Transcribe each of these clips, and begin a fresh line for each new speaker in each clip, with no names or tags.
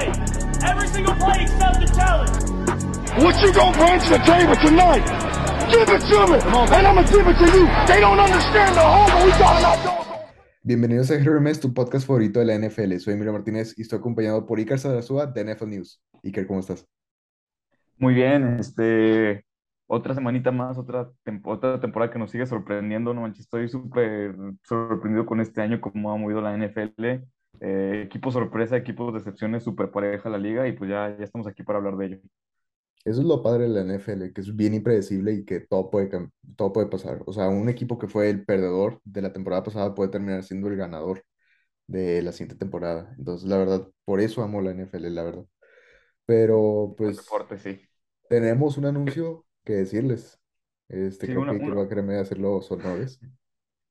Sunday. Every single play except the challenge.
What you gonna bring to the table tonight? Give it to me, and I'ma give it to you. They don't understand the hunger we our doors.
Bienvenidos a Hermes, tu podcast favorito de la NFL. Soy Emilio Martínez y estoy acompañado por Iker Sadazúa de NFL News. Iker, ¿cómo estás?
Muy bien, este, otra semanita más, otra, tem- otra temporada que nos sigue sorprendiendo, no manches, estoy súper sorprendido con este año, cómo ha movido la NFL, eh, equipos sorpresa, equipos decepciones, súper pareja la liga y pues ya, ya estamos aquí para hablar de ello.
Eso es lo padre de la NFL, que es bien impredecible y que todo puede, todo puede pasar. O sea, un equipo que fue el perdedor de la temporada pasada puede terminar siendo el ganador de la siguiente temporada. Entonces, la verdad, por eso amo la NFL, la verdad. Pero, pues,
deporte, sí.
tenemos un anuncio que decirles. Este,
Sí,
creo
una-
que
una-
va a quererme hacer los honores.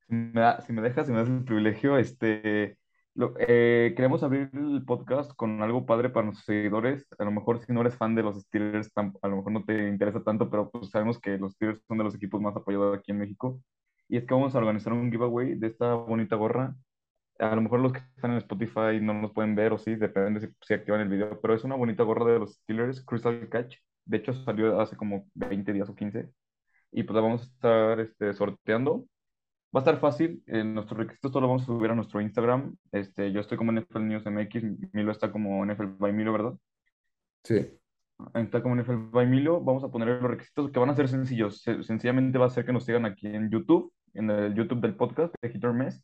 Si me da- si me dejas, si me das el privilegio, este, lo- eh, queremos abrir el podcast con algo padre para nuestros seguidores. A lo mejor si no eres fan de los Steelers, a lo mejor no te interesa tanto, pero pues sabemos que los Steelers son de los equipos más apoyados aquí en México. Y es que vamos a organizar un giveaway de esta bonita gorra. A lo mejor los que están en Spotify no nos pueden ver o sí, depende si, si activan el video, pero es una bonita gorra de los Steelers, Crystal Catch. De hecho, salió hace como 20 días o 15. Y pues la vamos a estar este, sorteando. Va a estar fácil, eh, nuestros requisitos todos los vamos a subir a nuestro Instagram. Este, yo estoy como NFL News MX, Milo está como NFL by Milo, ¿verdad?
Sí.
Está como NFL by Milo. Vamos a poner los requisitos que van a ser sencillos. Se- sencillamente va a ser que nos sigan aquí en YouTube, en el YouTube del podcast de Hit or Miss,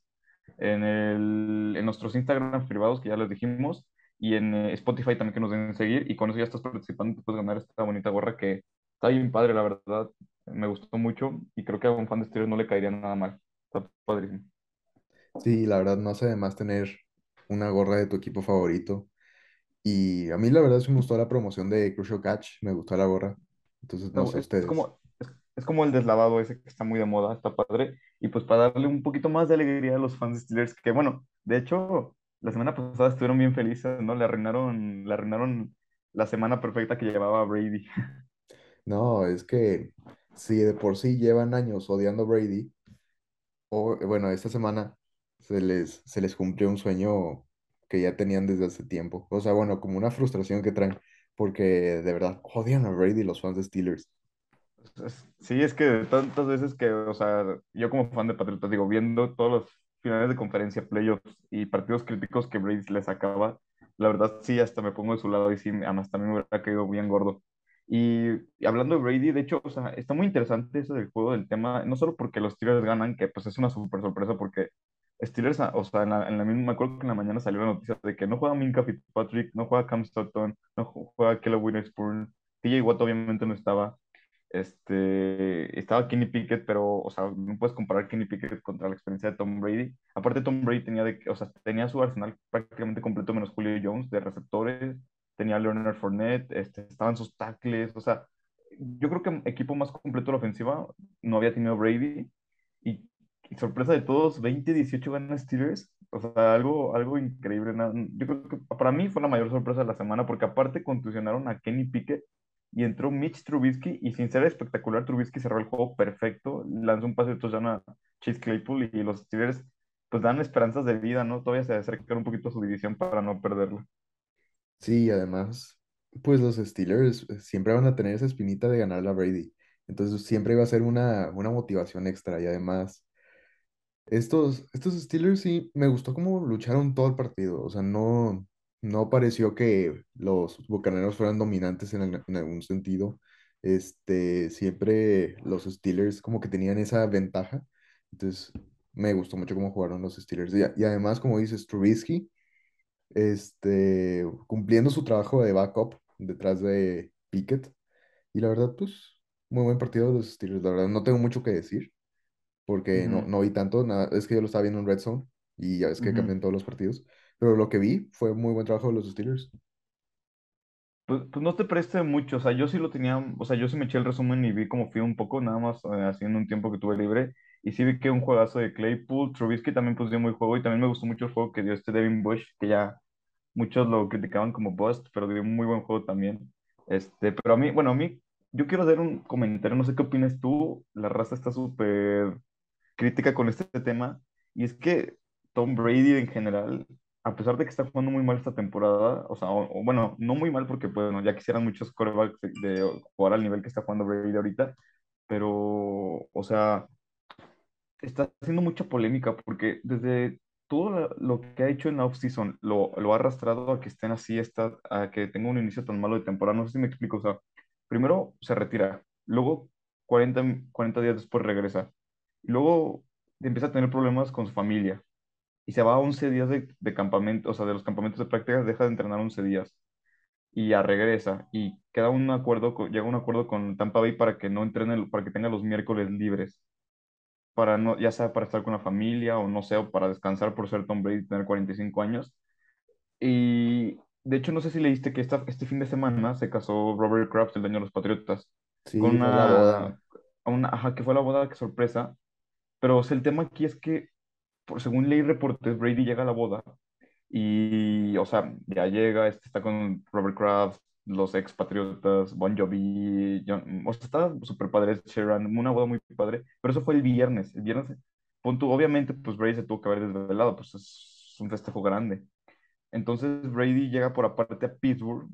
en, el, en nuestros Instagram privados que ya les dijimos, y en eh, Spotify también que nos den seguir. Y con eso ya estás participando, te puedes ganar esta bonita gorra que está bien padre, la verdad. Me gustó mucho y creo que a un fan de Steelers no le caería nada mal. Está padrísimo.
Sí, la verdad no hace de más tener una gorra de tu equipo favorito. Y a mí la verdad sí me gustó la promoción de Crucial Catch, me gustó la gorra. Entonces no
No,
sé
es, es
ustedes.
como, es, es como el deslavado ese que está muy de moda, está padre. Y pues para darle un poquito más de alegría a los fans de Steelers, que bueno, de hecho, la semana pasada estuvieron bien felices, ¿no? Le arruinaron, le arruinaron la semana perfecta que llevaba Brady.
No, es que si de por sí llevan años odiando a Brady, o bueno, esta semana se les, se les cumplió un sueño que ya tenían desde hace tiempo. O sea, bueno, como una frustración que traen, porque de verdad odian a Brady los fans de Steelers.
Sí, es que tantas veces que, o sea, yo como fan de Patriotas, digo, viendo todos los finales de conferencia, playoffs y partidos críticos que Brady les sacaba, la verdad sí, hasta me pongo de su lado y sí, además también me hubiera caído bien gordo. Y, hablando de Brady, de hecho, o sea, está muy interesante eso del juego, del tema, no solo porque los Steelers ganan, que pues es una súper sorpresa, porque Steelers, ah, o sea, en la, en la misma, me acuerdo que en la mañana salió la noticia de que no juega Minka Fitzpatrick, no juega Cam Sutton, no juega Kelly Witherspoon, TJ Watt obviamente no estaba. Este, estaba Kenny Pickett, pero, o sea, no puedes comparar Kenny Pickett contra la experiencia de Tom Brady. Aparte, Tom Brady tenía, de, o sea, tenía su arsenal prácticamente completo menos Julio Jones de receptores, tenía Leonard Fournette, este, estaban sus tackles, o sea, yo creo que equipo más completo de la ofensiva no había tenido Brady. Y, sorpresa de todos, 20-18 ganan Steelers. O sea, algo, algo increíble. Yo creo que para mí fue la mayor sorpresa de la semana, porque aparte contusionaron a Kenny Pickett y entró Mitch Trubisky y sin ser espectacular, Trubisky cerró el juego perfecto, lanzó un pase de touchdown a Chase Claypool y los Steelers pues dan esperanzas de vida, ¿no? Todavía se acercan un poquito a su división para no perderlo.
Sí, además, pues los Steelers eh, siempre van a tener esa espinita de ganar a Brady. Entonces siempre va a ser una, una motivación extra. Y además, estos, estos Steelers sí me gustó cómo lucharon todo el partido. O sea, no, no pareció que los Bucaneros fueran dominantes en, en algún sentido. Este, siempre los Steelers como que tenían esa ventaja. Entonces, me gustó mucho cómo jugaron los Steelers. Y, y además, como dices, Trubisky este, cumpliendo su trabajo de backup detrás de Pickett. Y la verdad, pues, muy buen partido de los Steelers. La verdad, no tengo mucho que decir, porque no, no vi tanto. Nada, es que yo lo estaba viendo en Red Zone y ya ves que
ujú.
cambian todos los partidos. Pero lo que vi fue muy buen trabajo de los Steelers.
Pues, pues no te preste mucho, o sea, yo sí lo tenía, o sea, yo sí me eché el resumen y vi como fui un poco, nada más eh, haciendo un tiempo que tuve libre, y sí vi que un juegazo de Claypool, Trubisky también pues dio muy juego, y también me gustó mucho el juego que dio este Devin Bush, que ya muchos lo criticaban como bust, pero dio un muy buen juego también. Este, pero a mí, bueno, a mí, yo quiero dar un comentario, no sé qué opinas tú, la raza está súper crítica con este tema, y es que Tom Brady en general a pesar de que está jugando muy mal esta temporada, o sea, o- o bueno, no muy mal porque, bueno, ya quisieran muchos quarterbacks de, de jugar al nivel que está jugando Brady ahorita, pero, o sea, está haciendo mucha polémica porque desde todo lo que ha hecho en la offseason lo, lo ha arrastrado a que estén así, está, a que tenga un inicio tan malo de temporada. No sé si me explico. O sea, primero se retira, luego 40, 40 días después regresa, luego empieza a tener problemas con su familia y se va a 11 días de, de campamento, o sea, de los campamentos de prácticas, deja de entrenar 11 días y ya regresa y queda un acuerdo, llega un acuerdo con Tampa Bay para que no entrene, para que tenga los miércoles libres para no, ya sea para estar con la familia o no sé, o para descansar por ser Tom Brady y tener 45 años. Y de hecho, no sé si leíste que esta, este fin de semana se casó Robert Kraft, el dueño de los Patriotas, con
Sí, la
una,
boda.
una, ajá, que fue la boda, qué sorpresa. Pero o sea, el tema aquí es que, por, según leí reportes, Brady llega a la boda y, o sea, ya llega, este, está con Robert Kraft, los ex Patriotas, Bon Jovi, John- o sea, está súper padre, Sheeran, una boda muy padre, pero eso fue el viernes. El viernes, pon tú, obviamente, pues Brady se tuvo que haber desvelado, pues es un festejo grande. Entonces Brady llega por aparte a Pittsburgh,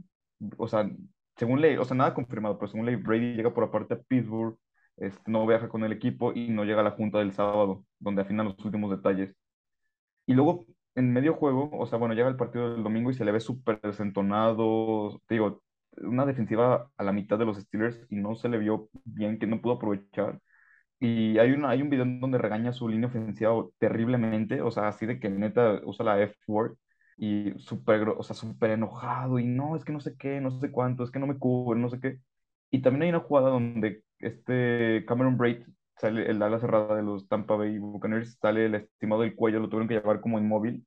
o sea, según ley, o sea, nada confirmado, pero según ley, Brady llega por aparte a Pittsburgh, este, no viaja con el equipo y no llega a la junta del sábado, donde afinan los últimos detalles. Y luego, en medio juego, o sea, bueno, llega el partido del domingo y se le ve súper desentonado. Digo, una defensiva a la mitad de los Steelers y no se le vio bien, que no pudo aprovechar. Y hay, una, hay un video donde regaña su línea ofensiva terriblemente, o sea, así de que neta usa la F-word y súper, o sea, súper enojado y no, es que no sé qué, no sé cuánto, es que no me cubre, no sé qué. Y también hay una jugada donde este Cameron Braid sale el ala cerrada de los Tampa Bay Buccaneers, sale el estimado del cuello, lo tuvieron que llevar como inmóvil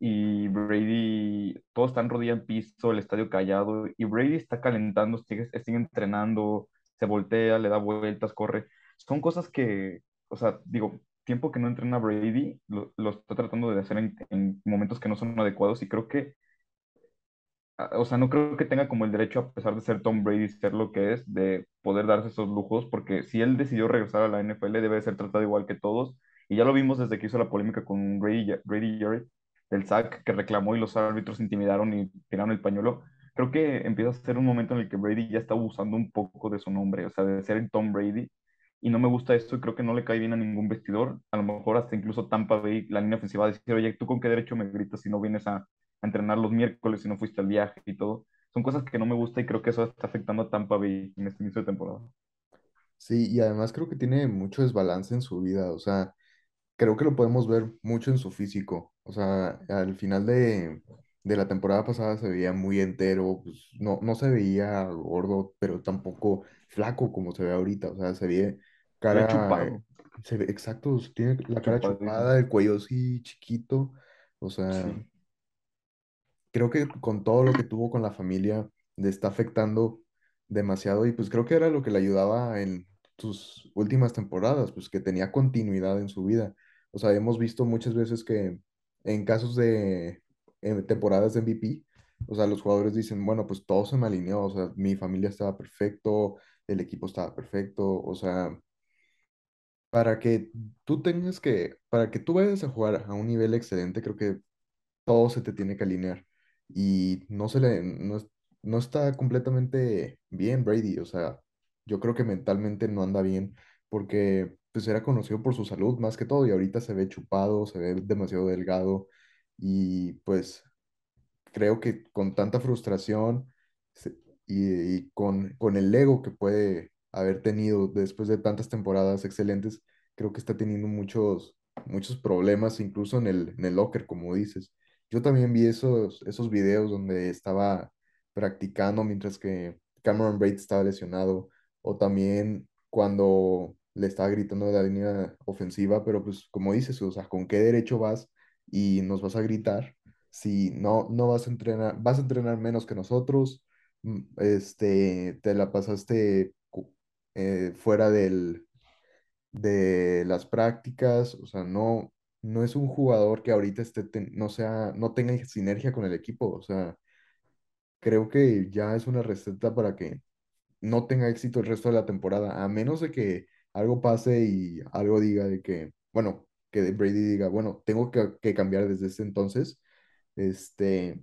y Brady, todos están rodilla en piso, el estadio callado, y Brady está calentando, sigue, sigue entrenando, se voltea, le da vueltas, corre. Son cosas que, o sea, digo, tiempo que no entrena Brady, lo, está tratando de hacer en, en momentos que no son adecuados, y creo que a- o sea, no creo que tenga como el derecho, a pesar de ser Tom Brady, ser lo que es, de poder darse esos lujos, porque si él decidió regresar a la NFL, debe ser tratado igual que todos. Y ya lo vimos desde que hizo la polémica con Grady, Grady Jarrett, del sack que reclamó y los árbitros intimidaron y tiraron el pañuelo. Creo que empieza a ser un momento en el que Brady ya está abusando un poco de su nombre, o sea, de ser el Tom Brady. Y no me gusta eso y creo que no le cae bien a ningún vestidor. A lo mejor hasta incluso Tampa Bay, la línea ofensiva, decir, oye, ¿tú con qué derecho me gritas si no vienes a a entrenar los miércoles si no fuiste al viaje y todo. Son cosas que no me gusta y creo que eso está afectando a Tampa Bay en este inicio de temporada.
Sí, y además creo que tiene mucho desbalance en su vida. O sea, creo que lo podemos ver mucho en su físico. O sea, al final de, de la temporada pasada se veía muy entero, pues no, no se veía gordo, pero tampoco flaco como se ve ahorita. O sea, se ve cara,
chupado,
se ve, exacto, tiene la cara
chupadísimo.
chupada, el cuello así chiquito. O sea,
Sí.
creo que con todo lo que tuvo con la familia le está afectando demasiado y pues creo que era lo que le ayudaba en sus últimas temporadas, pues que tenía continuidad en su vida. O sea, hemos visto muchas veces que en casos de temporadas de MVP, o sea, los jugadores dicen, bueno, pues todo se me alineó, o sea, mi familia estaba perfecto, el equipo estaba perfecto, o sea, para que tú tengas que, para que tú vayas a jugar a un nivel excelente, creo que todo se te tiene que alinear. Y no se le, no, no está completamente bien Brady. O sea, yo creo que mentalmente no anda bien porque pues era conocido por su salud más que todo y ahorita se ve chupado, se ve demasiado delgado y pues creo que con tanta frustración y con, con el ego que puede haber tenido después de tantas temporadas excelentes, creo que está teniendo muchos, muchos problemas, incluso en el, en el locker, como dices. Yo también vi esos, esos videos donde estaba practicando mientras que Cameron Braid estaba lesionado, o también cuando le estaba gritando de la línea ofensiva, pero pues como dices, o sea, ¿con qué derecho vas y nos vas a gritar? si no, no vas a entrenar, vas a entrenar menos que nosotros, mm, este, te la pasaste eh, fuera del, de las prácticas, o sea, no, no es un jugador que ahorita esté, no sea, no tenga sinergia con el equipo, o sea, creo que ya es una receta para que no tenga éxito el resto de la temporada, a menos de que algo pase y algo diga de que, bueno, que Brady diga, bueno, tengo que, que cambiar desde ese entonces este,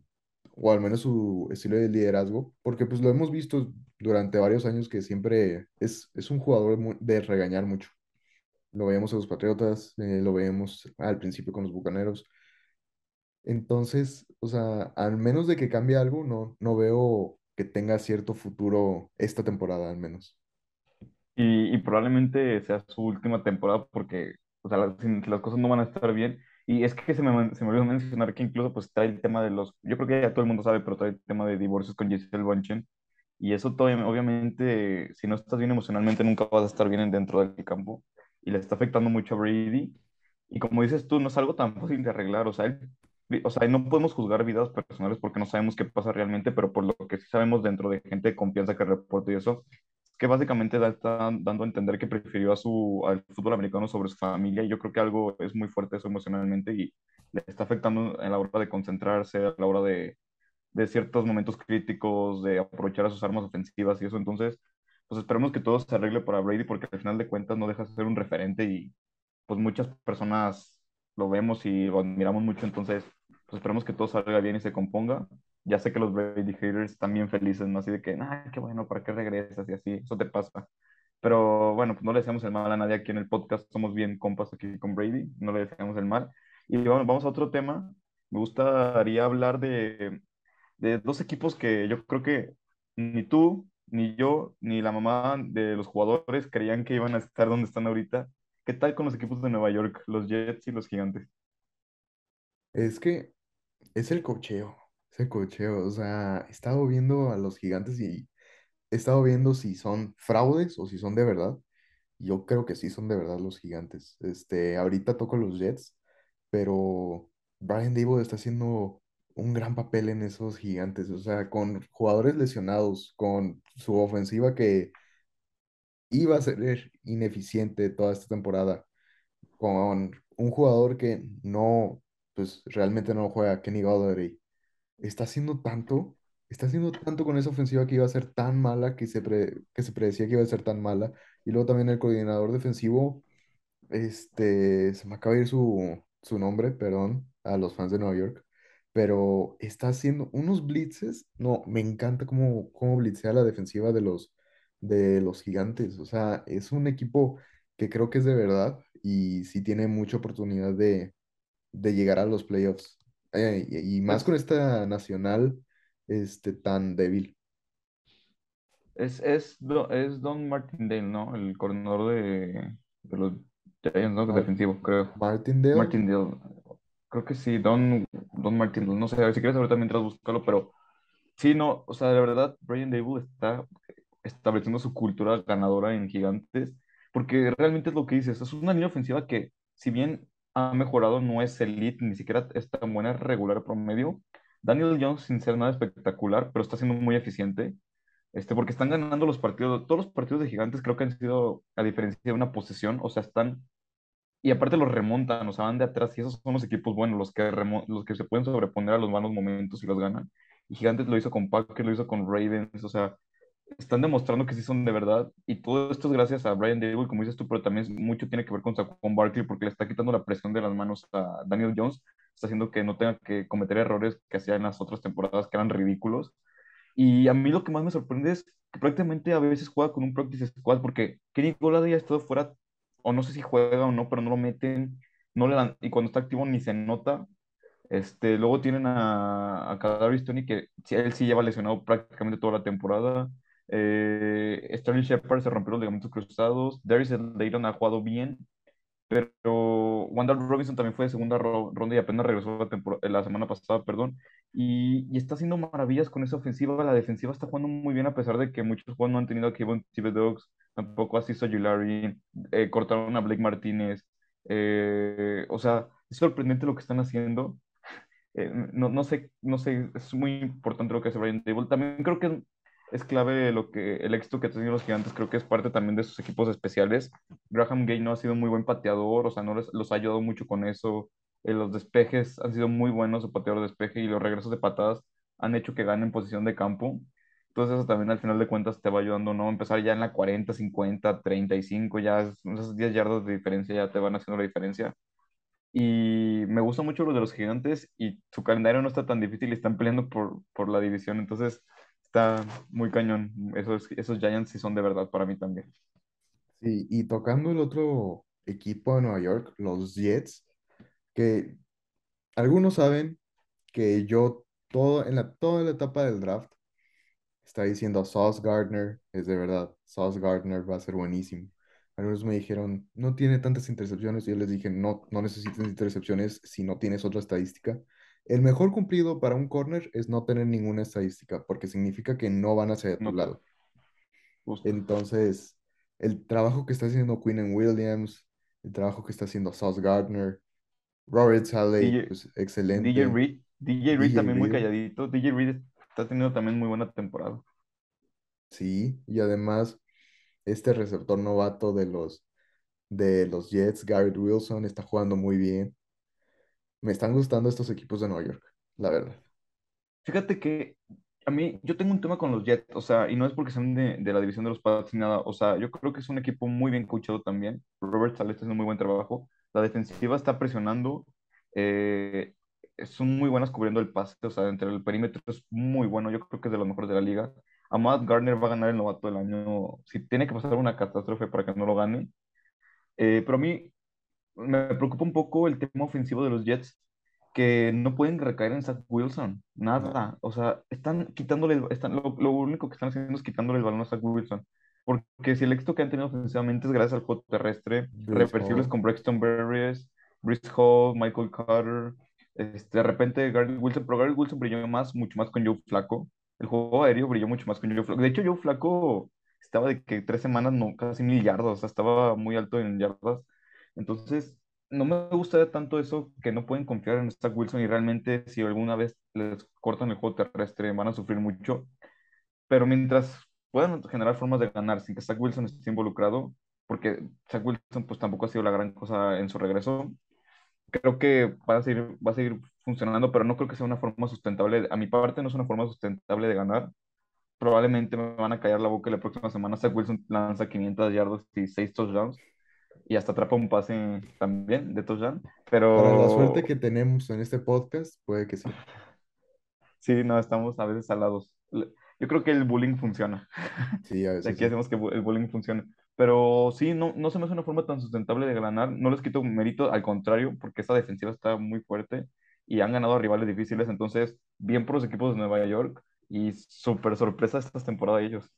o al menos su estilo de liderazgo, porque pues lo hemos visto durante varios años que siempre es, es un jugador de regañar mucho. Lo veíamos en los Patriotas, eh, lo veíamos al principio con los Bucaneros. Entonces, o sea, al menos de que cambie algo, no, no veo que tenga cierto futuro esta temporada, al menos.
Y, y probablemente sea su última temporada porque, o sea, las, las cosas no van a estar bien. Y es que se me, se me olvidó mencionar que incluso pues trae el tema de los, yo creo que ya todo el mundo sabe, pero trae el tema de divorcios con Giselle Bündchen. Y eso todavía, obviamente, si no estás bien emocionalmente, nunca vas a estar bien dentro del campo. Y le está afectando mucho a Brady. Y como dices tú, no es algo tan fácil de arreglar. O sea, él- o sea, no podemos juzgar vidas personales porque no sabemos qué pasa realmente, pero por lo que sí sabemos dentro de gente de confianza que reporta y eso, que básicamente da- está dando a entender que prefirió a su, al fútbol americano sobre su familia. Y yo creo que algo es muy fuerte eso emocionalmente y le está afectando a la hora de concentrarse, a la hora de, de ciertos momentos críticos, de aprovechar a sus armas ofensivas y eso. Entonces, pues esperemos que todo se arregle para Brady porque al final de cuentas no deja de ser un referente y pues muchas personas lo vemos y lo admiramos mucho. Entonces, pues esperemos que todo salga bien y se componga. Ya sé que los Brady haters están bien felices, ¿no? Así de que, ah, qué bueno, ¿para qué regresas? Y así, eso te pasa. Pero bueno, pues no le deseamos el mal a nadie aquí en el podcast. Somos bien compas aquí con Brady, no le deseamos el mal. Y vamos, vamos a otro tema. Me gustaría hablar de, de dos equipos que yo creo que ni tú, ni yo, ni la mamá de los jugadores creían que iban a estar donde están ahorita. ¿Qué tal con los equipos de Nueva York, los Jets y los Gigantes?
Es que es el cocheo, es el cocheo. O sea, he estado viendo a los gigantes y he estado viendo si son fraudes o si son de verdad. Yo creo que sí son de verdad los gigantes. Este, ahorita toco los Jets, pero Brian Dable está haciendo un gran papel en esos gigantes. O sea, con jugadores lesionados, con su ofensiva que iba a ser ineficiente toda esta temporada, con un jugador que no, pues realmente no juega, Kenny Golladay está haciendo tanto, está haciendo tanto con esa ofensiva que iba a ser tan mala, que se, pre- que se predecía que iba a ser tan mala. Y luego también el coordinador defensivo, este, se me acaba de ir su, su nombre, perdón, a los fans de Nueva York, pero está haciendo unos blitzes. No, me encanta cómo, cómo blitzea la defensiva de los, de los gigantes. O sea, es un equipo que creo que es de verdad y sí tiene mucha oportunidad de de llegar a los playoffs. Eh, y, y más con
Es,
esta nacional este, tan débil.
es, es, es Don Martindale, ¿no? El coordinador de, de los Giants, ¿no? Defensivo, creo.
Martindale,
Martindale. Creo que sí, Don, Don Martindale. No sé, a ver si quieres ahorita mientras buscarlo, pero sí, no, o sea, de verdad, Brian Dable está estableciendo su cultura ganadora en Gigantes, porque realmente es lo que dices, es una línea ofensiva que, si bien ha mejorado, no es elite, ni siquiera es tan buena, regular promedio. Daniel Jones, sin ser nada espectacular, pero está siendo muy eficiente, este, porque están ganando los partidos, todos los partidos de Gigantes creo que han sido, a diferencia de una posesión, o sea, están, y aparte los remontan, o sea, van de atrás, y esos son los equipos buenos, los que, los que se pueden sobreponer a los malos momentos y los ganan. Y Gigantes lo hizo con Packers, lo hizo con Ravens, o sea, están demostrando que sí son de verdad. Y todo esto es gracias a Brian Dable, como dices tú, pero también mucho tiene que ver con Saquon Barkley porque le está quitando la presión de las manos a Daniel Jones. Está haciendo que no tenga que cometer errores que hacía en las otras temporadas que eran ridículos. Y a mí lo que más me sorprende es que prácticamente a veces juega con un practice squad porque Kenny Golladay ha estado fuera, o no sé si juega o no, pero no lo meten, no le dan, y cuando está activo ni se nota. Este, luego tienen a, a Kadarius Toney, que él sí lleva lesionado prácticamente toda la temporada. Eh, Sterling Shepard se rompió los ligamentos cruzados. Darius Slayton ha jugado bien, pero Wandale Robinson también fue de segunda ro- ronda y apenas regresó la, tempor- la semana pasada, perdón. Y, y está haciendo maravillas con esa ofensiva. La defensiva está jugando muy bien a pesar de que muchos jugadores no han tenido a Kevin Dogs, tampoco así Ojulari, eh, cortaron a Blake Martínez. Eh, o sea, es sorprendente lo que están haciendo eh, no, no sé, no sé, es muy importante lo que hace Brian Dable. También creo que es clave lo que el éxito que han tenido los gigantes, creo que es parte también de sus equipos especiales. Graham Gay no ha sido muy buen pateador, o sea, no les, los ha ayudado mucho con eso. Eh, los despejes han sido muy buenos, su pateador de despeje y los regresos de patadas han hecho que ganen posición de campo. Entonces eso también al final de cuentas te va ayudando, ¿no? Empezar ya en la 40, 50, 35, ya es- esas 10 yardas de diferencia ya te van haciendo la diferencia. Y me gusta mucho lo de los gigantes y su calendario no está tan difícil y están peleando por, por la división. Entonces muy cañón. Esos, esos Giants sí son de verdad para mí también.
Sí, y tocando el otro equipo de Nueva York, los Jets, que algunos saben que yo todo, en la, toda la etapa del draft está diciendo Sauce Gardner, es de verdad, Sauce Gardner va a ser buenísimo. Algunos me dijeron, no tiene tantas intercepciones, y yo les dije, no, no necesitas intercepciones si no tienes otra estadística. El mejor cumplido para un corner es no tener ninguna estadística, porque significa que no van hacia tu
No,
lado.
justo.
Entonces, el trabajo que está haciendo Quinn Williams, el trabajo que está haciendo Sauce Gardner, Robert Saleh, pues
DJ
excelente.
Reed, DJ Reed
DJ
también muy
Reed,
calladito. DJ Reed está teniendo también muy buena temporada.
sí, y además este receptor novato de los, de los Jets, Garrett Wilson, está jugando muy bien. Me están gustando estos equipos de Nueva York, la verdad.
Fíjate que a mí, yo tengo un tema con los Jets, o sea, y no es porque sean de, de la división de los Pats ni nada, o sea, yo creo que es un equipo muy bien coachado también. Robert Saleh está haciendo muy buen trabajo. La defensiva está presionando, eh, son muy buenas cubriendo el pase, o sea, entre el perímetro es muy bueno, yo creo que es de los mejores de la liga. Ahmad Gardner va a ganar el novato del año, si tiene que pasar una catástrofe para que no lo gane. Eh, pero a mí me preocupa un poco el tema ofensivo de los Jets, que no pueden recaer en Zach Wilson, nada. O sea, están quitándole, están, lo, lo único que están haciendo es quitándole el balón a Zach Wilson. Porque si el éxito que han tenido ofensivamente es gracias al juego terrestre, reversibles con Braxton Berrios, Breece Hall, Michael Carter, este, de repente Garrett Wilson, pero Garrett Wilson brilló más, mucho más con Joe Flaco. El juego aéreo brilló mucho más con Joe Flaco. De hecho, Joe Flaco estaba de que tres semanas, no, casi mil yardas, o sea, estaba muy alto en yardas. Entonces, no me gusta tanto eso que no pueden confiar en Zach Wilson y realmente si alguna vez les cortan el juego terrestre van a sufrir mucho. Pero mientras puedan generar formas de ganar sin que Zach Wilson esté involucrado, porque Zach Wilson pues tampoco ha sido la gran cosa en su regreso, creo que va a seguir, va a seguir funcionando, pero no creo que sea una forma sustentable. A mi parte no es una forma sustentable de ganar. Probablemente me van a callar la boca la próxima semana Zach Wilson lanza 500 yardas y 6 touchdowns y hasta atrapa un pase también de touchdown.
para la suerte
Pero
que tenemos en este podcast, puede que sí.
sí, no, estamos a veces salados. Le- Yo creo que el bullying funciona.
Sí, a veces
aquí
sí.
hacemos que el bullying funcione. Pero sí, no, no se me hace una forma tan sustentable de ganar. No les quito mérito, al contrario, porque esta defensiva está muy fuerte y han ganado a rivales difíciles. Entonces, bien por los equipos de Nueva York y súper sorpresa esta temporada de ellos.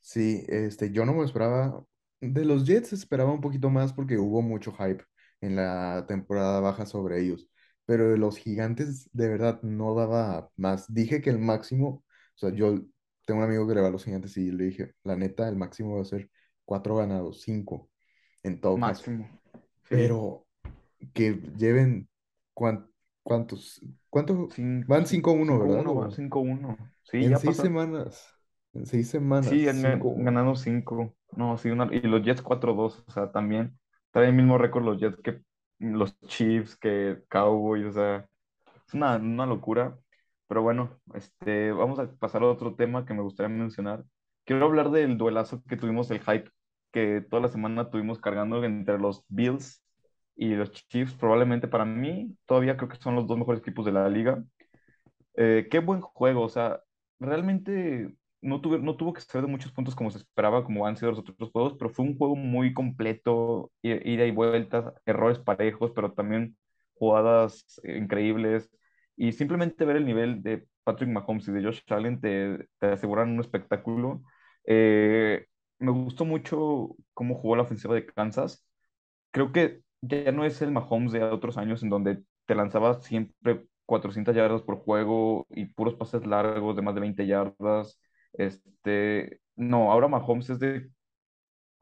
Sí, este, yo no me esperaba. De los Jets esperaba un poquito más porque hubo mucho hype en la temporada baja sobre ellos. Pero de los Gigantes, de verdad, no daba más. Dije que el máximo, o sea, yo tengo un amigo que le va a los Gigantes y le dije, la neta, el máximo va a ser cuatro ganados, cinco, en todo caso.
Máximo. Sí.
Pero que lleven, cuán- ¿cuántos? ¿Cuánto?
Cin-
Van
cin-
5-1, ¿verdad?
5-1, va,
O
5-1. Sí,
en
ya
seis
pasaron.
semanas. En seis semanas,
Sí, han gan-
5-1.
ganado 5. No, sí, una- y los Jets 4-2. O sea, también traen el mismo récord los Jets que los Chiefs, que Cowboys. O sea, es una, una locura. Pero bueno, este, vamos a pasar a otro tema que me gustaría mencionar. Quiero hablar del duelazo que tuvimos, el hype que toda la semana tuvimos cargando entre los Bills y los Chiefs. Probablemente para mí, todavía creo que son los dos mejores equipos de la liga. Eh, qué buen juego, o sea, realmente no tuve, no tuvo que ser de muchos puntos como se esperaba, como han sido los otros juegos, pero fue un juego muy completo, ida y vueltas, errores parejos, pero también jugadas eh, increíbles. Y simplemente ver el nivel de Patrick Mahomes y de Josh Allen te, te aseguran un espectáculo. Eh, me gustó mucho cómo jugó la ofensiva de Kansas creo que ya no es el Mahomes de otros años en donde te lanzaba siempre 400 yardas por juego y puros pases largos de más de 20 yardas. Este, no, ahora Mahomes es de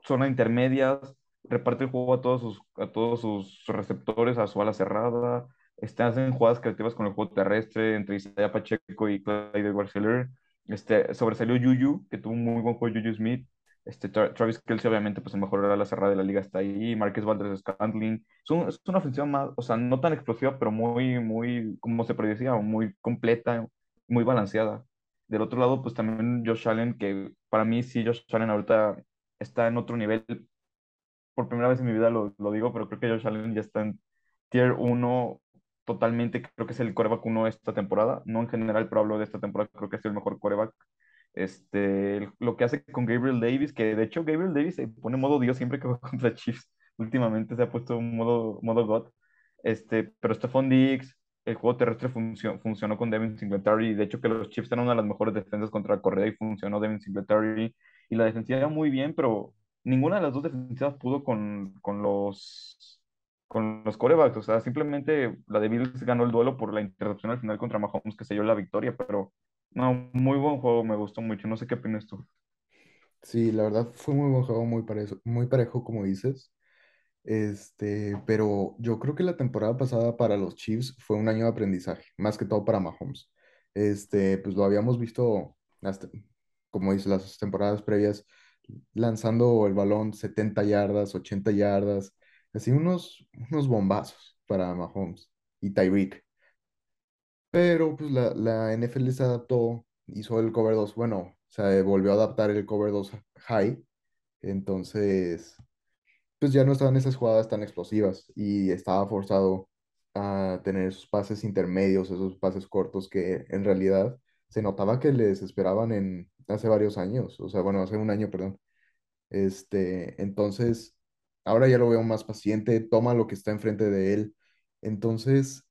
zona intermedias, reparte el juego a todos sus, a todos sus receptores, a su ala cerrada, este, hacen jugadas creativas con el juego terrestre entre Isaiah Pacheco y Clyde Edwards-Helaire. Este, sobresalió Juju, que tuvo un muy buen juego Juju Smith. Este, Tra- Travis Kelce, obviamente, pues el mejor ala cerrada de la liga está ahí. Marquez Valdez Scantling. Es, un- es una ofensiva más, o sea, no tan explosiva, pero muy, muy, como se predecía, muy completa, muy balanceada. Del otro lado, pues también Josh Allen, que para mí sí, Josh Allen ahorita está en otro nivel. Por primera vez en mi vida lo, lo digo, pero creo que Josh Allen ya está en tier 1 totalmente, creo que es el coreback 1 esta temporada, no en general, pero hablo de esta temporada, creo que es el mejor coreback. Este, lo que hace con Gabriel Davis, que de hecho Gabriel Davis se pone modo Dios siempre que va contra Chiefs. Últimamente se ha puesto modo, modo God. Este, pero Stephon Diggs, el juego terrestre funcionó, funcionó con Devin Singletary. De hecho, que los Chiefs eran una de las mejores defensas contra la corrida y funcionó Devin Singletary. Y la defensiva era muy bien, pero ninguna de las dos defensivas pudo con, con los con los corebacks. O sea, simplemente la de Bills ganó el duelo por la interrupción al final contra Mahomes que se dio la victoria, pero no, muy buen juego, me gustó mucho. No sé qué opinas tú.
Sí, la verdad fue muy buen juego, muy parejo, muy parejo como dices. Este, pero yo creo que la temporada pasada para los Chiefs fue un año de aprendizaje, más que todo para Mahomes. Este, pues lo habíamos visto, hasta, como dices, las temporadas previas, lanzando el balón 70 yardas, 80 yardas, así unos, unos bombazos para Mahomes y Tyreek. Pero pues la, la NFL se adaptó, hizo el cover 2, bueno, se volvió a adaptar el cover 2 high, entonces pues ya no estaban esas jugadas tan explosivas y estaba forzado a tener esos pases intermedios, esos pases cortos que en realidad se notaba que les esperaban en hace varios años, o sea, bueno, hace un año, perdón. Este, entonces, ahora ya lo veo más paciente, toma lo que está enfrente de él. Entonces,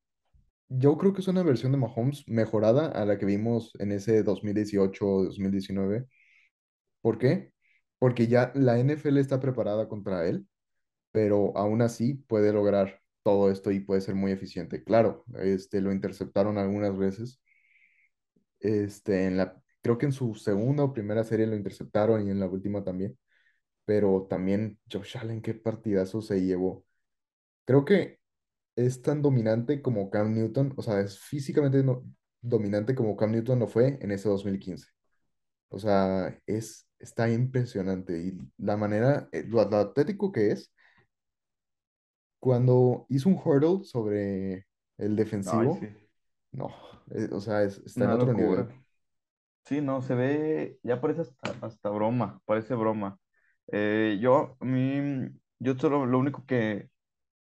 yo creo que es una versión de Mahomes mejorada a la que vimos en ese 2018-2019. ¿Por qué? Porque ya la NFL está preparada contra él pero aún así puede lograr todo esto y puede ser muy eficiente. Claro, este, lo interceptaron algunas veces. Este, en la, creo que en su segunda o primera serie lo interceptaron y en la última también. Pero también Josh Allen, qué partidazo se llevó. Creo que es tan dominante como Cam Newton, o sea, es físicamente dominante como Cam Newton lo fue en ese 2015. O sea, es, está impresionante y la manera, eh, lo atlético que es, cuando hizo un hurdle sobre el defensivo,
sí.
no, eh, o sea, está en
Una
otro
locura.
nivel.
Sí, no, se ve, ya parece hasta, hasta broma, parece broma. Eh, yo, a mí, yo solo, lo único que,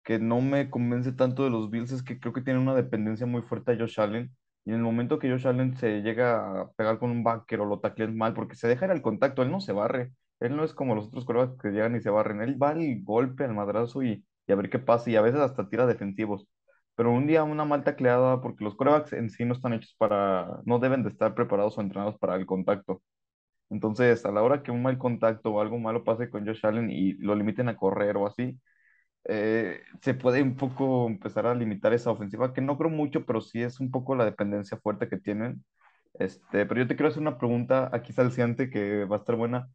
que no me convence tanto de los Bills es que creo que tienen una dependencia muy fuerte a Josh Allen. Y en el momento que Josh Allen se llega a pegar con un backer o lo taclean mal, porque se deja ir al contacto, él no se barre. Él no es como los otros corebacks que llegan y se barren. Él va al golpe, al madrazo y, y a ver qué pasa. Y a veces hasta tira defensivos. Pero un día una mal tacleada, porque los corebacks en sí no están hechos para, no deben de estar preparados o entrenados para el contacto. Entonces, a la hora que un mal contacto o algo malo pase con Josh Allen y lo limiten a correr o así, eh, se puede un poco empezar a limitar esa ofensiva, que no creo mucho, pero sí es un poco la dependencia fuerte que tienen. Este, pero yo te quiero hacer una pregunta aquí salciante que va a estar buena.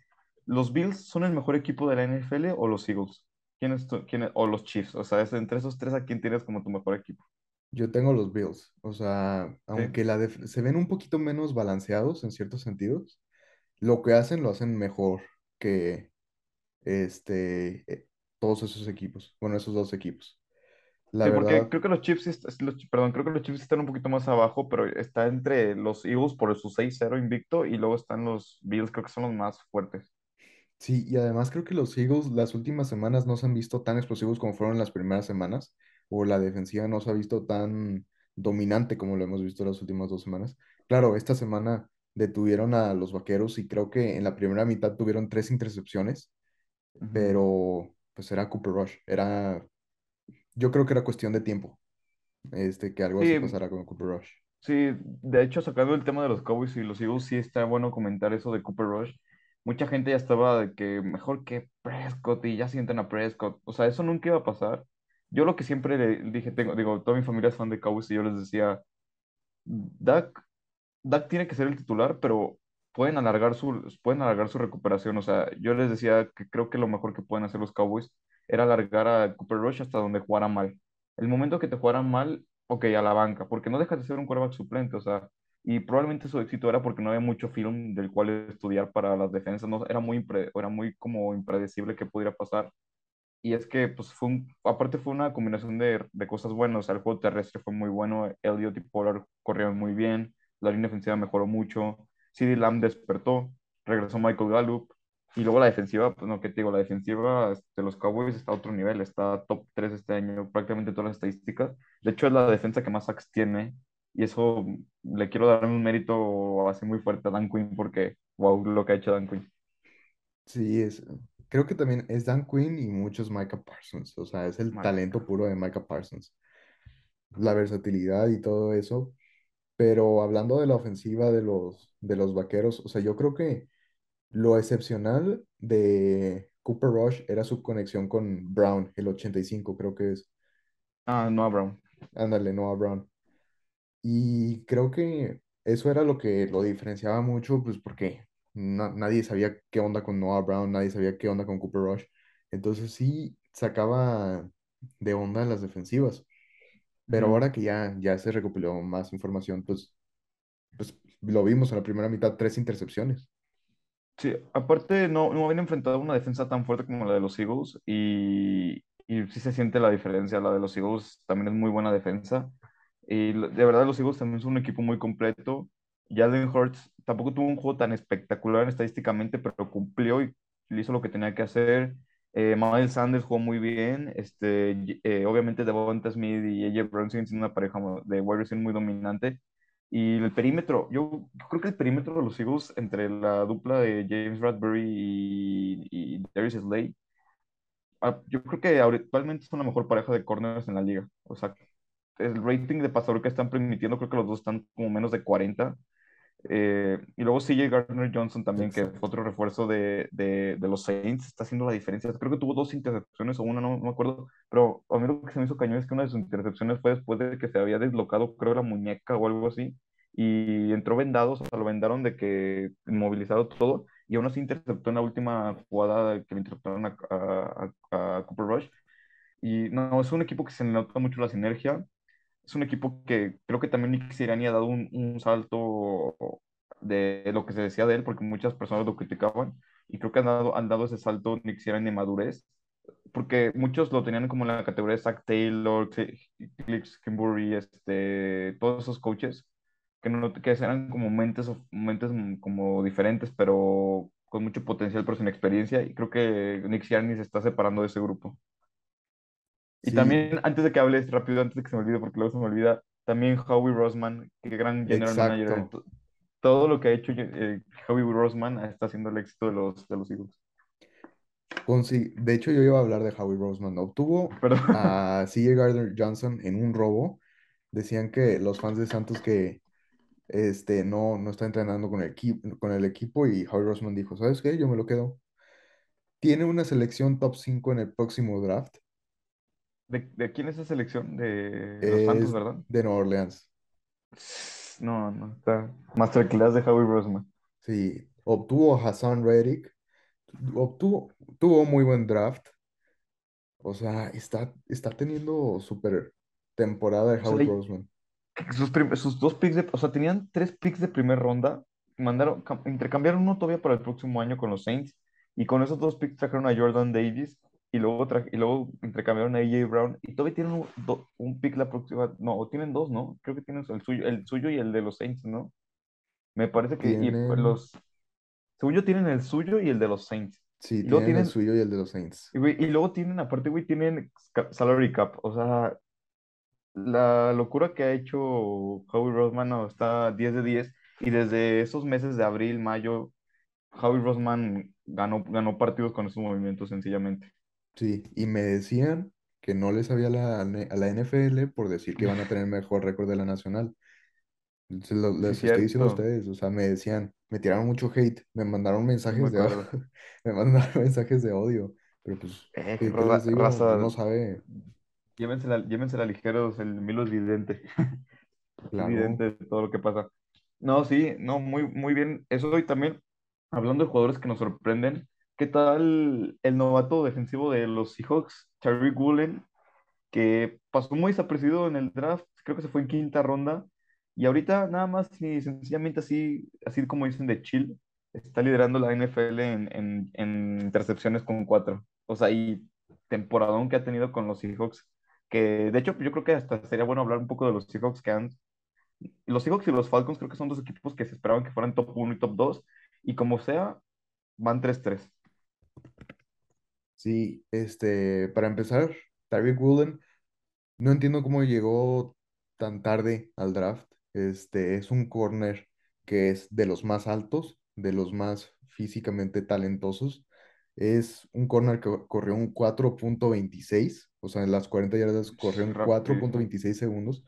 ¿Los Bills son el mejor equipo de la NFL o los Eagles? ¿Quién es tu- quién es- o los Chiefs? O sea, es entre esos tres, ¿a quién tienes como tu mejor equipo?
Yo tengo los Bills, o sea,
Sí.
aunque la se ven un poquito menos balanceados en ciertos sentidos, lo que hacen lo hacen mejor que este, eh, todos esos equipos, bueno, esos dos equipos. La
Sí, porque
verdad,
creo que los Chiefs, los- perdón, creo que los Chiefs están un poquito más abajo, pero está entre los Eagles por su 6-0 invicto y luego están los Bills, creo que son los más fuertes.
Sí, y además creo que los Eagles las últimas semanas no se han visto tan explosivos como fueron las primeras semanas, o la defensiva no se ha visto tan dominante como lo hemos visto las últimas dos semanas. Claro, esta semana detuvieron a los Vaqueros y creo que en la primera mitad tuvieron tres intercepciones, pero pues era Cooper Rush, era, yo creo que era cuestión de tiempo, este, que algo así
Sí,
pasara con Cooper Rush.
Sí, de hecho, sacando el tema de los Cowboys y los Eagles, sí está bueno comentar eso de Cooper Rush. Mucha gente ya estaba de que mejor que Prescott y ya sienten a Prescott. O sea, eso nunca iba a pasar. Yo lo que siempre le dije, tengo, digo, toda mi familia es fan de Cowboys y yo les decía, Dak, Dak tiene que ser el titular, pero pueden alargar su, pueden alargar su recuperación. O sea, yo les decía que creo que lo mejor que pueden hacer los Cowboys era alargar a Cooper Rush hasta donde jugara mal. El momento que te jugara mal, ok, a la banca, porque no dejas de ser un quarterback suplente, o sea, y probablemente su éxito era porque no había mucho film del cual estudiar para las defensas, no, era muy, era muy como impredecible que pudiera pasar. Y es que, pues, fue aparte fue una combinación de, de cosas buenas. El juego terrestre fue muy bueno. Elliott y Pollard corrieron muy bien. La línea ofensiva mejoró mucho. CeeDee Lamb despertó. Regresó Michael Gallup. Y luego la defensiva, pues no, ¿qué te digo? La defensiva de los Cowboys está a otro nivel, está top 3 este año, prácticamente todas las estadísticas. De hecho, es la defensa que más sacks tiene. Y eso le quiero dar un mérito así muy fuerte a Dan Quinn porque, wow, lo que ha hecho Dan Quinn.
Sí, es, creo que también es Dan Quinn y muchos Micah Parsons. O sea, es el talento puro de Micah Parsons. La versatilidad y todo eso. Pero hablando de la ofensiva de los, de los vaqueros, o sea, yo creo que lo excepcional de Cooper Rush era su conexión con Brown, el 85, creo que es.
Ah, no, Brown.
Ándale, Noah Brown. Y creo que eso era lo que lo diferenciaba mucho, pues porque na- nadie sabía qué onda con Noah Brown, nadie sabía qué onda con Cooper Rush. Entonces sí sacaba de onda las defensivas. Pero ahora que ya, ya se recopiló más información, pues, pues lo vimos en la primera mitad, tres intercepciones.
Sí, aparte no, no habían enfrentado una defensa tan fuerte como la de los Eagles y, y sí se siente la diferencia. La de los Eagles también es muy buena defensa. Y de verdad los Eagles también son un equipo muy completo. Jalen Hurts tampoco tuvo un juego tan espectacular estadísticamente, pero cumplió y hizo lo que tenía que hacer. Eh, Sanders jugó muy bien. Este, eh, obviamente Devonta Smith y AJ Brown siguen siendo una pareja de wide receiver muy dominante. Y el perímetro, yo creo que el perímetro de los Eagles entre la dupla de James Bradbury y, y Darius Slay, ah, yo creo que actualmente son la mejor pareja de corners en la liga. O sea, el rating de pasador que están permitiendo, creo que los dos están como menos de 40. Eh, y luego CJ Gardner Johnson también, que fue otro refuerzo de, de, de los Saints, está haciendo la diferencia. Creo que tuvo dos intercepciones o una, no, no me acuerdo, pero a mí lo que se me hizo cañón es que una de sus intercepciones fue después de que se había deslocado, creo, la muñeca o algo así, y entró vendado, o sea, lo vendaron de que inmovilizado todo, y aún así interceptó en la última jugada que le interceptaron a, a, a- Cooper Rush. Y no, es un equipo que se nota mucho la sinergia es un equipo que creo que también Nick Sirianni ha dado un, salto de lo que se decía de él, porque muchas personas lo criticaban, y creo que han dado, han dado ese salto Nick Sirianni de madurez, porque muchos lo tenían como en la categoría de Zach Taylor, Cl- Cliff Kingsbury, este, todos esos coaches, que, no, que eran como mentes, mentes como diferentes, pero con mucho potencial, pero sin experiencia, y creo que Nick Sirianni se está separando de ese grupo. Y
Sí,
también, antes de que hables rápido, antes de que se me olvide, porque luego se me olvida, también Howie Roseman, qué gran general manager.
exacto.
Todo lo que ha hecho eh, Howie Roseman está haciendo el éxito de los, de los Eagles.
Consi- de hecho, yo iba a hablar de Howie Roseman. Obtuvo
Pero,
a C.J. Gardner Johnson en un robo. Decían que los fans de Santos que este, no, no está entrenando con el, equipo, con el equipo y Howie Roseman dijo, ¿sabes qué? Yo me lo quedo. Tiene una selección top 5 en el próximo draft.
¿De, de quién es esa selección? De los Santos, ¿verdad?
de Nueva Orleans.
No, no, está masterclass de Howie Roseman.
Sí, obtuvo a Hassan Reddick. Obtuvo, tuvo muy buen draft. O sea, está, está teniendo súper temporada de
O sea,
Howie Roseman.
sus, sus dos picks de, o sea, tenían tres picks de primera ronda, mandaron, cam- intercambiaron uno todavía para el próximo año con los Saints, y con esos dos picks trajeron a Jordan Davis, y luego, y luego intercambiaron a AJ Brown, y todavía tienen un, do- un pick la próxima, no, o tienen dos, ¿no? Creo que tienen el suyo, el suyo y el de los Saints, ¿no? Me parece que, y
Tienen,
los, según yo, tienen el suyo y el de los Saints,
sí,
y
tienen el suyo y el de los Saints.
y, y luego tienen, aparte, güey, tienen salary cap, o sea, la locura que ha hecho Howie Roseman no, está 10 de 10 y desde esos meses de abril, mayo, Howie Roseman ganó, ganó partidos con esos movimientos sencillamente.
Sí, y me decían que no les sabía la, a la NFL por decir que van a tener mejor récord de la nacional. Se lo-
Sí,
les estoy diciendo a ustedes, o sea, me decían, me tiraron mucho hate, me mandaron
me
mensajes de,
acuerdo.
me mandaron mensajes de odio, pero pues,
Eh,
¿qué, qué
ra-
les digo?
raza,
Uno sabe,
llévensela, llévensela ligeros, el Milo es vidente,
claro,
todo lo que pasa. No, sí, no, muy, muy bien. Eso y también, hablando de jugadores que nos sorprenden, ¿qué tal el novato defensivo de los Seahawks, Tariq Woolen? que pasó muy desapercibido en el draft, creo que se fue en quinta ronda, y ahorita nada más y sencillamente así, así como dicen de chill, está liderando la NFL en, en, en intercepciones con cuatro. O sea, y temporadón que ha tenido con los Seahawks, que de hecho yo creo que hasta sería bueno hablar un poco de los Seahawks que han... Los Seahawks y los Falcons creo que son dos equipos que se esperaban que fueran top uno y top 2 y como sea, van tres tres
Sí, este, para empezar, Tyreek Woolen, no entiendo cómo llegó tan tarde al draft. Este, es un corner que es de los más altos, de los más físicamente talentosos. Es un corner que corrió un 4.26, o sea, en las 40 yardas corrió un
Rápido.
4.26 segundos.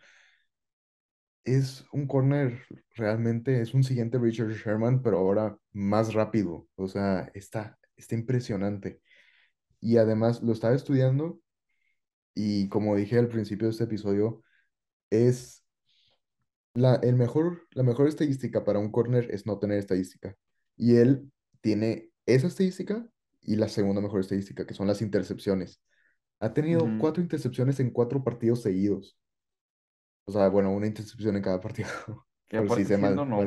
Es un corner realmente, es un siguiente Richard Sherman, pero ahora más rápido. O sea, está, está impresionante. Y además lo estaba estudiando y como dije al principio de este episodio, es la, el mejor, la mejor estadística para un corner es no tener estadística. Y él tiene esa estadística y la segunda mejor estadística, que son las intercepciones. Ha tenido cuatro intercepciones en cuatro partidos seguidos. O sea, bueno, una intercepción en cada partido,
aparte
se
siendo,
mal,
no,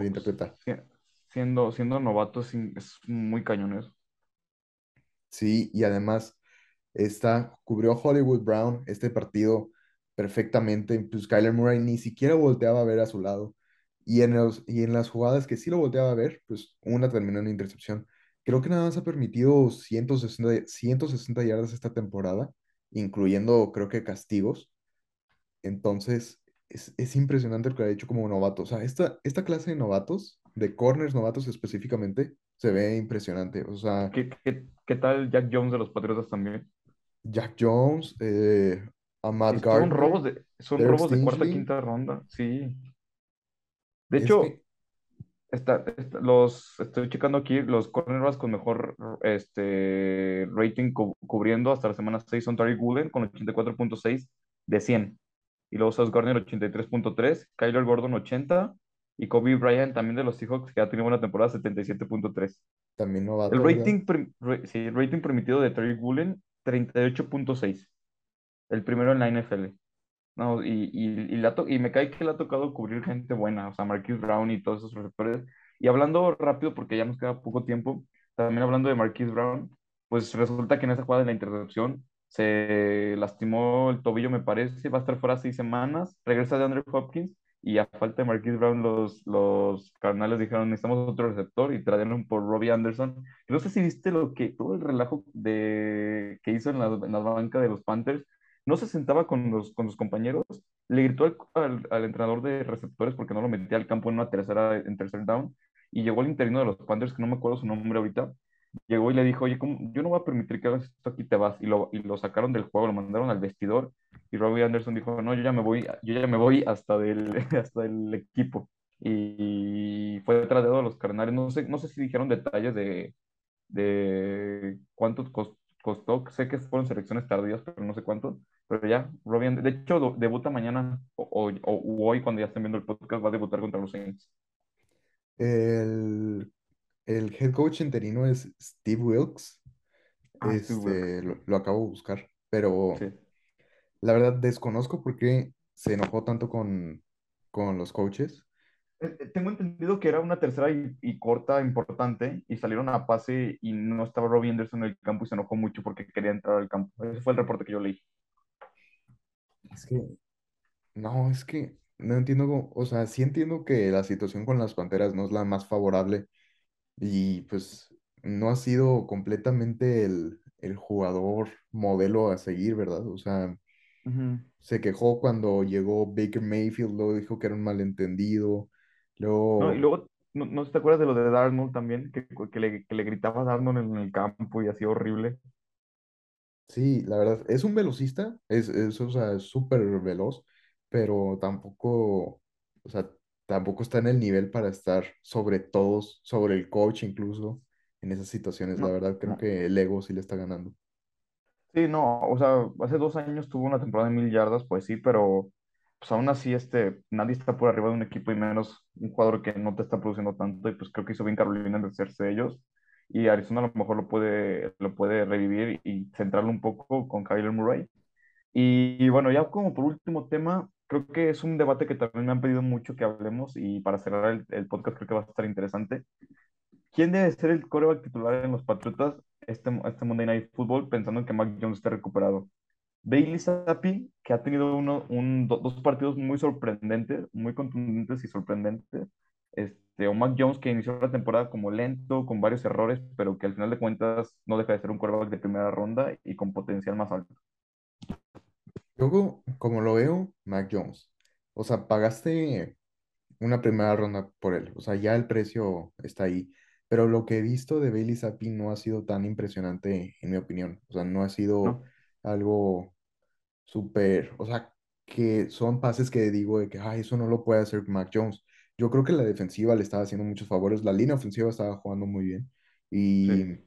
siendo, siendo novato es muy cañón eso.
Sí, y además está, cubrió Hollywood Brown este partido perfectamente. Pues Kyler Murray ni siquiera volteaba a ver a su lado. Y en los, y en las jugadas que sí lo volteaba a ver, pues una terminó en intercepción. Creo que nada más ha permitido 160, 160 yardas esta temporada, incluyendo creo que castigos. Entonces, es, es impresionante lo que ha hecho como novato. O sea, esta, esta clase de novatos, de corners novatos específicamente, se ve impresionante. O sea,
¿Qué, qué, qué tal Jack Jones de los Patriotas también?
Jack Jones, eh,
Y
Ahmad
son robos de, son
Derek
robos de cuarta, quinta ronda, sí. De
Es
hecho,
que
está, está- los, estoy checando aquí, los cornerbacks con mejor este, rating cu- cubriendo hasta la semana 6 son Tariq Woolen con 84.6 de 100. Y luego Sauce Gardner 83.3, Kyler Gordon 80 y Kobe Bryant también de los Seahawks que ha tenido una temporada 77.3.
también
El
novato, ¿verdad?
rating, re- sí, el rating permitido de Tariq Woolen 38.6, el primero en la NFL. No, y, y, y, to- y me cae que le ha tocado cubrir gente buena, o sea, Marquise Brown y todos esos receptores. Y hablando rápido, porque ya nos queda poco tiempo, también hablando de Marquise Brown, pues resulta que en esa jugada de la intercepción se lastimó el tobillo, me parece, va a estar fuera seis semanas, regresa de Andrew Hopkins y a falta de Marquise Brown, los, los carnales dijeron, necesitamos otro receptor y trajeron por Robbie Anderson. No sé si viste lo que, todo el relajo de, que hizo en la, la banca de los Panthers no se sentaba con los, con los compañeros, le gritó al, al, al entrenador de receptores porque no lo metía al campo en una tercera, en tercer down, y llegó el interino de los Panthers, que no me acuerdo su nombre ahorita, llegó y le dijo, oye, ¿cómo? yo no voy a permitir que hagas esto aquí, te vas, y lo, y lo sacaron del juego, lo mandaron al vestidor, y Robbie Anderson dijo, no, yo ya me voy, yo ya me voy hasta del, hasta el equipo, y fue traslladado a los Cardenales, no sé, no sé si dijeron detalles de, de cuánto cos- costó, sé que fueron selecciones tardías, pero no sé cuánto, pero ya, Robbie, And- de hecho, debuta mañana o, o- o- hoy cuando ya estén viendo el podcast, va a debutar contra los Saints.
El, el head coach interino es Steve Wilkes.
Ah, Steve Wilkes,
Este, lo, lo acabo de buscar, pero
sí.
la verdad desconozco por qué se enojó tanto con, con los coaches.
Eh, eh, Tengo entendido que era una tercera y, y corta importante y salieron a pase y no estaba Robbie Anderson en el campo y se enojó mucho porque quería entrar al campo. Ese fue el reporte que yo leí.
Es que, no, es que no entiendo, o sea, sí entiendo que la situación con las Panteras no es la más favorable y pues no ha sido completamente el, el jugador modelo a seguir, ¿verdad? O sea, se quejó cuando llegó Baker Mayfield, luego dijo que era un malentendido,
No, y
luego,
luego, no, no te acuerdas de lo de Darnold también, que, que le, que le gritaba a Darnold en el campo y así horrible.
sí, la verdad, es un velocista, es, es, o sea, súper veloz, pero tampoco, o sea, tampoco está en el nivel para estar sobre todos, sobre el coach incluso, en esas situaciones, la
No,
verdad, creo
no.
que el ego sí le está ganando.
Sí, no, o sea, hace dos años tuvo una temporada de mil yardas, pues sí, pero pues aún así este, nadie está por arriba de un equipo y menos un jugador que no te está produciendo tanto y pues creo que hizo bien Carolina en hacerse ellos y Arizona a lo mejor lo puede, lo puede revivir y centrarlo un poco con Kyler Murray. Y, bueno, ya como por último tema, creo que es un debate que también me han pedido mucho que hablemos y para cerrar el, el podcast creo que va a estar interesante. ¿Quién debe ser el quarterback titular en los Patriotas este, este Monday Night Football pensando en que Mac Jones esté recuperado? Bailey Zappi, que ha tenido uno, un, do- dos partidos muy sorprendentes, muy contundentes y sorprendentes, este, o Mac Jones que inició la temporada como lento, con varios errores, pero que al final de cuentas no deja de ser un quarterback de primera ronda y con potencial más alto.
Luego, como lo veo, Mac Jones. O sea, pagaste una primera ronda por él. O sea, ya el precio está ahí. Pero lo que he visto de Bailey Zappi no ha sido tan impresionante, en mi opinión. O sea, no ha sido
¿no?
algo súper, o sea, que son pases que digo de que, ay, eso no lo puede hacer Mac Jones. Yo creo que la defensiva le estaba haciendo muchos favores, la línea ofensiva estaba jugando muy bien
Sí,
y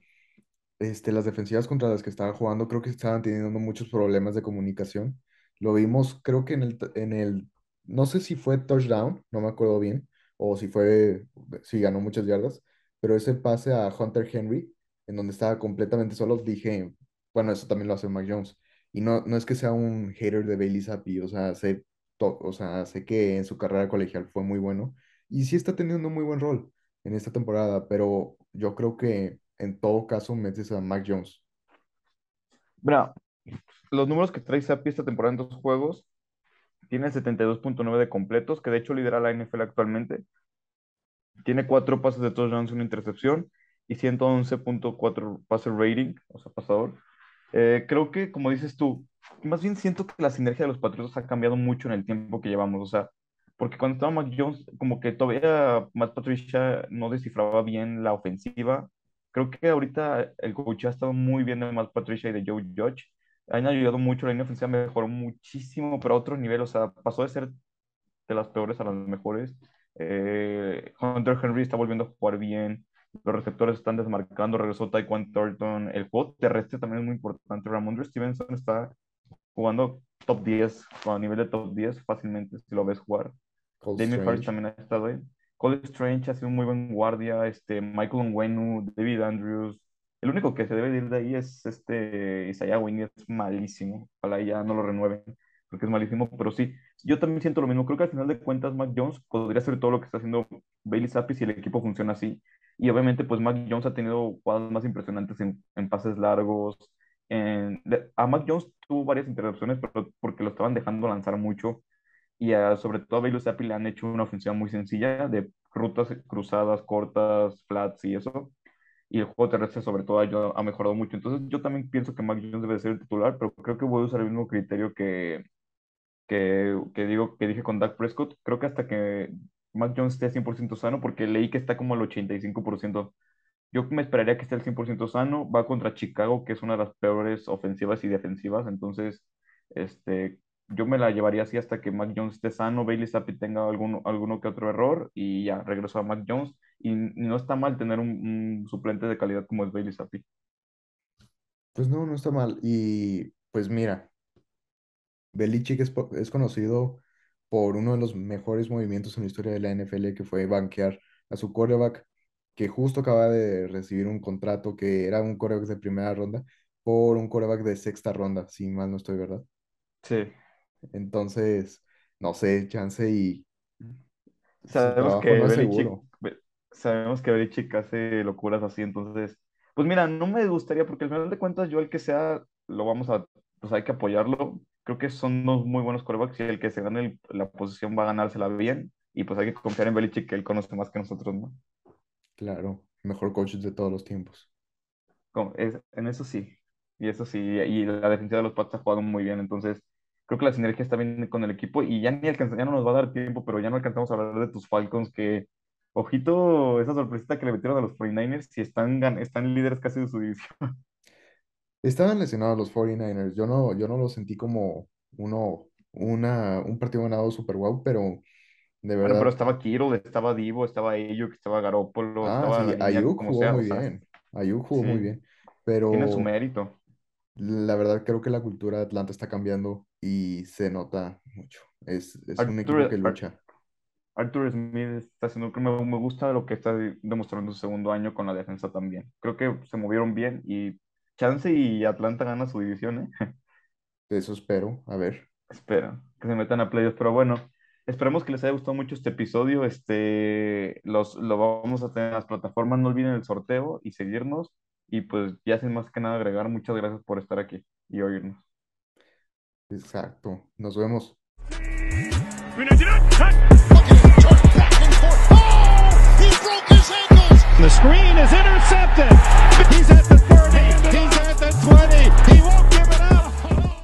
este, las defensivas contra las que estaba jugando creo que estaban teniendo muchos problemas de comunicación. Lo vimos, creo que en el, en el, no sé si fue touchdown, no me acuerdo bien, o si fue, si ganó muchas yardas, pero ese pase a Hunter Henry, en donde estaba completamente solo, dije, bueno, eso también lo hace Mac Jones. Y no, no es que sea un hater de Bailey Zappi, o sea, sé, o sea, sé que en su carrera colegial fue muy bueno y sí está teniendo un muy buen rol en esta temporada, pero yo creo que en todo caso metes a Mac Jones.
Mira, los números que trae Zappi esta temporada en dos juegos, tiene 72.9 de completos, que de hecho lidera la NFL actualmente. Tiene cuatro pases de touchdowns una intercepción y 111.4 passer rating, o sea, pasador. Eh, creo que, como dices tú, más bien siento que la sinergia de los Patriotas ha cambiado mucho en el tiempo que llevamos. O sea, porque cuando estaba Mac Jones, como que todavía Matt Patricia no descifraba bien la ofensiva. Creo que ahorita el coach ha estado muy bien de Matt Patricia y de Joe Judge. Han ayudado mucho, la línea ofensiva mejoró muchísimo, pero a otro nivel. O sea, pasó de ser de las peores a las mejores. Eh, Hunter Henry está volviendo a jugar bien. Los receptores están desmarcando. Regresó Tyquan Thornton. El juego terrestre también es muy importante. Ramondre Stevenson está jugando top 10, a nivel de top 10 fácilmente, si lo ves jugar. Damien Harris también ha estado ahí. Cole Strange ha sido un muy buen guardia. Este, Michael Onwenu, David Andrews. El único que se debe de ir de ahí es este Isaiah Wynn, es malísimo. Ojalá ya no lo renueven, porque es malísimo. Pero sí, yo también siento lo mismo. Creo que al final de cuentas, Mac Jones podría hacer todo lo que está haciendo Bailey Zappi si el equipo funciona así. Y obviamente, pues Mac Jones ha tenido jugadas más impresionantes en, en pases largos. En, a Mac Jones tuvo varias interrupciones, pero porque lo estaban dejando lanzar mucho y a- sobre todo a Bailey Zappi le han hecho una ofensiva muy sencilla de rutas cruzadas, cortas, flats y eso. Y el juego terrestre sobre todo ha, mejorado mucho. Entonces yo también pienso que Mac Jones debe ser el titular, pero creo que voy a usar el mismo criterio que, que, que digo, que dije con Dak Prescott. Creo que hasta que Mac Jones esté 100% sano, porque leí que está como al 85%. Yo me esperaría que esté al 100% sano. Va contra Chicago, que es una de las peores ofensivas y defensivas. Entonces, este, yo me la llevaría así hasta que Mac Jones esté sano, Bailey Zappi tenga alguno, alguno que otro error y ya regreso a Mac Jones. Y, no está mal tener un, un suplente de calidad como es Bailey Zappi.
Pues no, no está mal. Y pues mira, Belichick es, es conocido por uno de los mejores movimientos en la historia de la NFL, que fue banquear a su quarterback, que justo acaba de recibir un contrato que era un quarterback de primera ronda, por un quarterback de sexta ronda, si mal no estoy, ¿verdad?
Sí.
Entonces, no sé, chance y
Sabemos que Belichick. Be- sabemos que Belichick hace locuras así, entonces, pues mira, no me gustaría, porque al final de cuentas, yo el que sea, lo vamos a, pues hay que apoyarlo. Creo que son unos muy buenos quarterbacks y el que se gane el- la posición va a ganársela bien. Y pues hay que confiar en Belichick, que él conoce más que nosotros, ¿no?
Claro, mejor coach de todos los tiempos.
Como- es- en eso sí. Y eso sí, y la defensiva de los Pats ha jugado muy bien, entonces creo que la sinergia está bien con el equipo y ya ni alcanza, ya no nos va a dar tiempo, pero ya no alcanzamos a hablar de tus Falcons que, ojito, esa sorpresita que le metieron a los 49ers, si están, están líderes casi de su división.
Estaban lesionados los 49ers. Yo no, yo no lo sentí como uno, una, un partido ganado super wow, pero de
Bueno, pero
verdad.
estaba Kittle, estaba Divo, estaba Ayuk, estaba Garoppolo,
Ah,
estaba
sí,
línea
Ayuk
como
jugó
sea, o
muy
sea,
bien. Ayuk jugó muy bien.
tiene su
Pero
mérito.
la verdad creo que la cultura de Atlanta está cambiando y se nota mucho. Es, es un equipo que lucha.
Arthur Smith está haciendo, que me, me gusta lo que está demostrando en su segundo año con la defensa también. Creo que se movieron bien y Chance y Atlanta gana su división, ¿eh?
Eso espero. A ver.
Espero que se metan a playoffs, pero bueno, esperemos que les haya gustado mucho este episodio. Este, los, lo vamos a tener en las plataformas, no olviden el sorteo y seguirnos. Y pues ya sin más que nada agregar, muchas gracias por estar aquí y oírnos.
Exacto. Nos vemos.
The screen is intercepted. He's at the 30. He's at the 20.